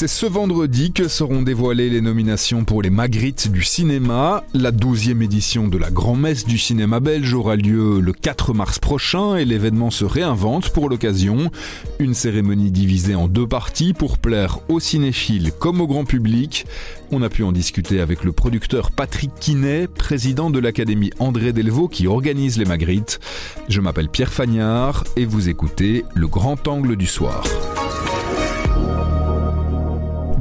C'est ce vendredi que seront dévoilées les nominations pour les Magritte du cinéma. La 12e édition de la Grand-Messe du cinéma belge aura lieu le 4 mars prochain et l'événement se réinvente pour l'occasion. Une cérémonie divisée en deux parties pour plaire aux cinéphiles comme au grand public. On a pu en discuter avec le producteur Patrick Quinet, président de l'Académie André Delvaux qui organise les Magritte. Je m'appelle Pierre Fagnard et vous écoutez Le Grand Angle du Soir.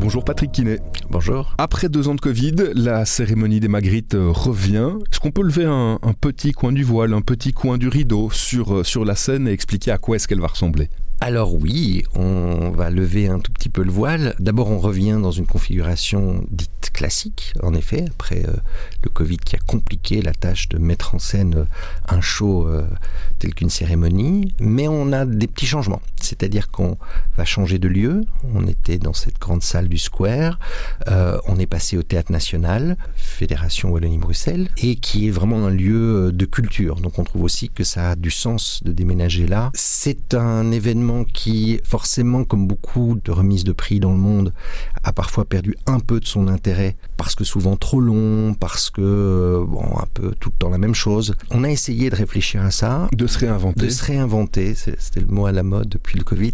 Bonjour Patrick Quinet. Bonjour. Après deux ans de Covid, la cérémonie des Magritte euh, revient. Est-ce qu'on peut lever un, un, petit coin du voile, un petit coin du rideau sur, euh, sur la scène et expliquer à quoi est-ce qu'elle va ressembler? Alors oui, on va lever un tout petit peu le voile. D'abord, on revient dans une configuration dite classique, en effet, après euh, le Covid qui a compliqué la tâche de mettre en scène un show euh, tel qu'une cérémonie. Mais on a des petits changements, c'est-à-dire qu'on va changer de lieu. On était dans cette grande salle du Square, on est passé au Théâtre National, Fédération Wallonie-Bruxelles, et qui est vraiment un lieu de culture. Donc on trouve aussi que ça a du sens de déménager là. C'est un événement qui, forcément, comme beaucoup de remises de prix dans le monde, a parfois perdu un peu de son intérêt parce que souvent trop long, parce que, bon, un peu tout le temps la même chose. On a essayé de réfléchir à ça. De se réinventer. De se réinventer, c'était le mot à la mode depuis Covid.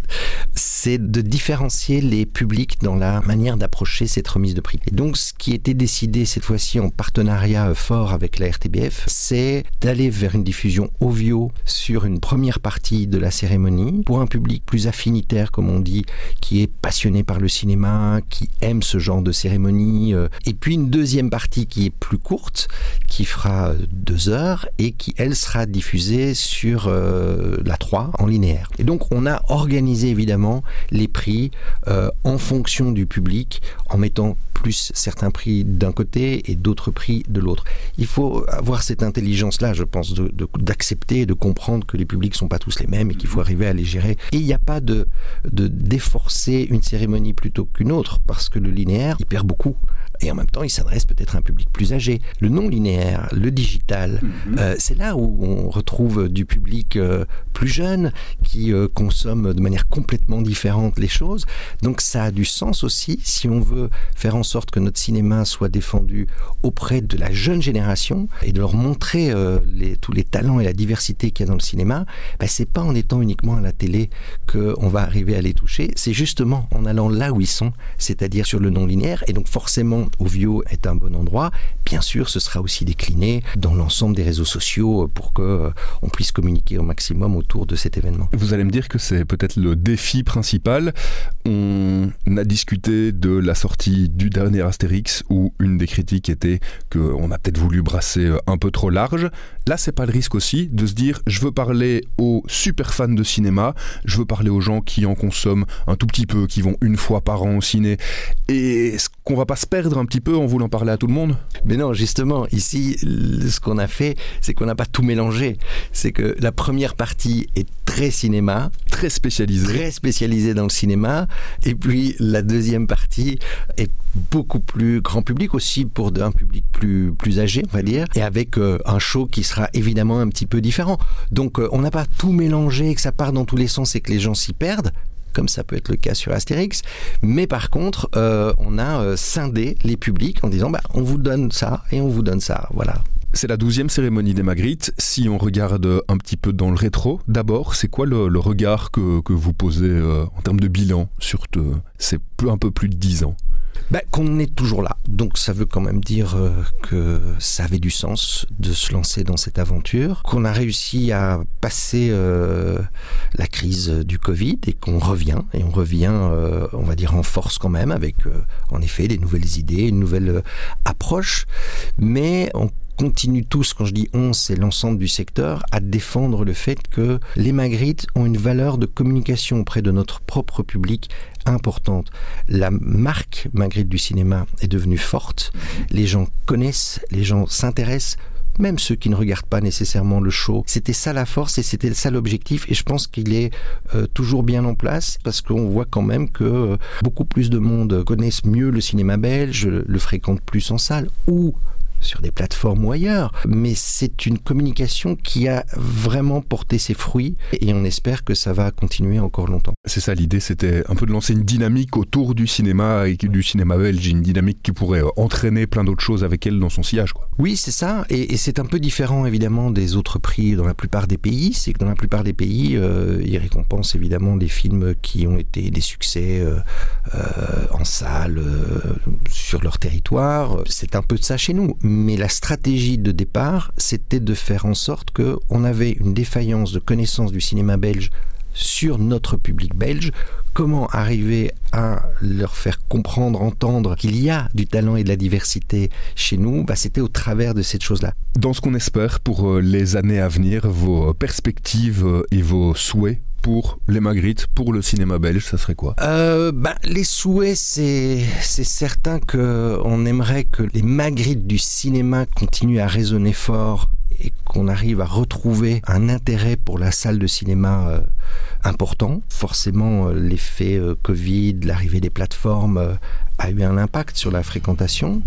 C'est de différencier les publics dans la manière d'approcher cette remise de prix. Et donc, ce qui était décidé cette fois-ci en partenariat fort avec la RTBF, c'est d'aller vers une diffusion audio sur une première partie de la cérémonie pour un public plus affinitaire, comme on dit, qui est passionné par le cinéma, qui aime ce genre de cérémonie. Euh, et puis une deuxième partie qui est plus courte, qui fera deux heures et qui, elle, sera diffusée sur euh, la 3 en linéaire. Et donc, on a organisé évidemment les prix euh, en fonction du public, en mettant plus certains prix d'un côté et d'autres prix de l'autre. Il faut avoir cette intelligence-là, je pense, d'accepter de, et de comprendre que les publics sont pas tous les mêmes et qu'il faut arriver à les gérer et il n'y a pas de, de déforcer une cérémonie plutôt qu'une autre, parce que le linéaire, il perd beaucoup. Et en même temps, il s'adresse peut-être à un public plus âgé. Le non linéaire, le digital, mhm. euh, c'est là où on retrouve du public euh, plus jeune qui euh, consomme de manière complètement différente les choses. Donc ça a du sens aussi si on veut faire en sorte que notre cinéma soit défendu auprès de la jeune génération et de leur montrer les, tous les talents et la diversité qu'il y a dans le cinéma. Ben, c'est pas en étant uniquement à la télé qu'on va arriver à les toucher, c'est justement en allant là où ils sont, c'est-à-dire sur le non-linéaire. Et donc forcément, Ovio est un bon endroit. Bien sûr, ce sera aussi décliné dans l'ensemble des réseaux sociaux pour que euh, on puisse communiquer au maximum autour de cet événement. Vous allez me dire que c'est peut-être le défi principal. On a discuté de la sortie du dernier Astérix où une des critiques était qu'on a peut-être voulu brasser euh, un peu trop large. Là, c'est pas le risque aussi de se dire je veux parler aux super fans de cinéma, je veux parler aux gens qui en consomment un tout petit peu, qui vont une fois par an au ciné. Et est-ce qu'on va pas se perdre un petit peu en voulant parler à tout le monde Mais non, justement, ici, ce qu'on a fait, c'est qu'on n'a pas tout mélangé. C'est que la première partie est très cinéma. Très spécialisée. Très spécialisée dans le cinéma. Et puis la deuxième partie est beaucoup plus grand public aussi pour un public plus, plus âgé, on va dire. Et avec euh, un show qui sera évidemment un petit peu différent. Donc euh, on n'a pas tout mélangé, que ça part dans tous les sens et que les gens s'y perdent comme ça peut être le cas sur Astérix. Mais par contre, euh, on a euh, scindé les publics en disant bah, on vous donne ça et on vous donne ça. Voilà. C'est la douzième cérémonie des Magritte. Si on regarde un petit peu dans le rétro, d'abord, c'est quoi le, regard que, que, vous posez en termes de bilan sur ces un peu plus de dix ans? Ben, Qu'on est toujours là. Donc ça veut quand même dire euh, que ça avait du sens de se lancer dans cette aventure, qu'on a réussi à passer euh, la crise du Covid et qu'on revient, et on revient, euh, on va dire, en force quand même, avec en effet des nouvelles idées, une nouvelle approche, mais on continue tous, quand je dis on, c'est l'ensemble du secteur, à défendre le fait que les Magritte ont une valeur de communication auprès de notre propre public importante. La marque Magritte du cinéma est devenue forte. Les gens connaissent, les gens s'intéressent même ceux qui ne regardent pas nécessairement le show. C'était ça la force et c'était ça l'objectif et je pense qu'il est euh, toujours bien en place parce qu'on voit quand même que euh, beaucoup plus de monde connaissent mieux le cinéma belge, le fréquente plus en salle ou sur des plateformes ou ailleurs, mais c'est une communication qui a vraiment porté ses fruits et on espère que ça va continuer encore longtemps. C'est ça l'idée, c'était un peu de lancer une dynamique autour du cinéma et du cinéma belge, une dynamique qui pourrait euh, entraîner plein d'autres choses avec elle dans son sillage. Quoi. Oui, c'est ça, et, c'est un peu différent évidemment des autres prix dans la plupart des pays, c'est que dans la plupart des pays, euh, ils récompensent évidemment des films qui ont été des succès euh, en salle, sur leur territoire, c'est un peu de ça chez nous mais la stratégie de départ, c'était de faire en sorte qu'on avait une défaillance de connaissance du cinéma belge sur notre public belge, comment arriver à leur faire comprendre, entendre qu'il y a du talent et de la diversité chez nous, bah, c'était au travers de cette chose-là. Dans ce qu'on espère pour euh, les années à venir, vos perspectives euh, et vos souhaits pour les Magritte, pour le cinéma belge, ça serait quoi? Euh, bah, Les souhaits, c'est, c'est certain qu'on aimerait que les Magritte du cinéma continuent à résonner fort qu'on arrive à retrouver un intérêt pour la salle de cinéma euh, important. Forcément, euh, l'effet euh, Covid, l'arrivée des plateformes a eu un impact sur la fréquentation.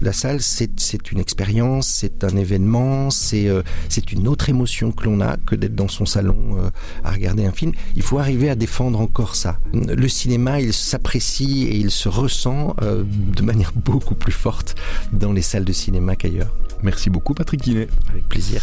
La salle, c'est une expérience, c'est un événement, c'est c'est une autre émotion que l'on a que d'être dans son salon à regarder un film. Il faut arriver à défendre encore ça. Le cinéma, il s'apprécie et il se ressent de manière beaucoup plus forte dans les salles de cinéma qu'ailleurs. Merci beaucoup Patrick Guinet. Avec plaisir.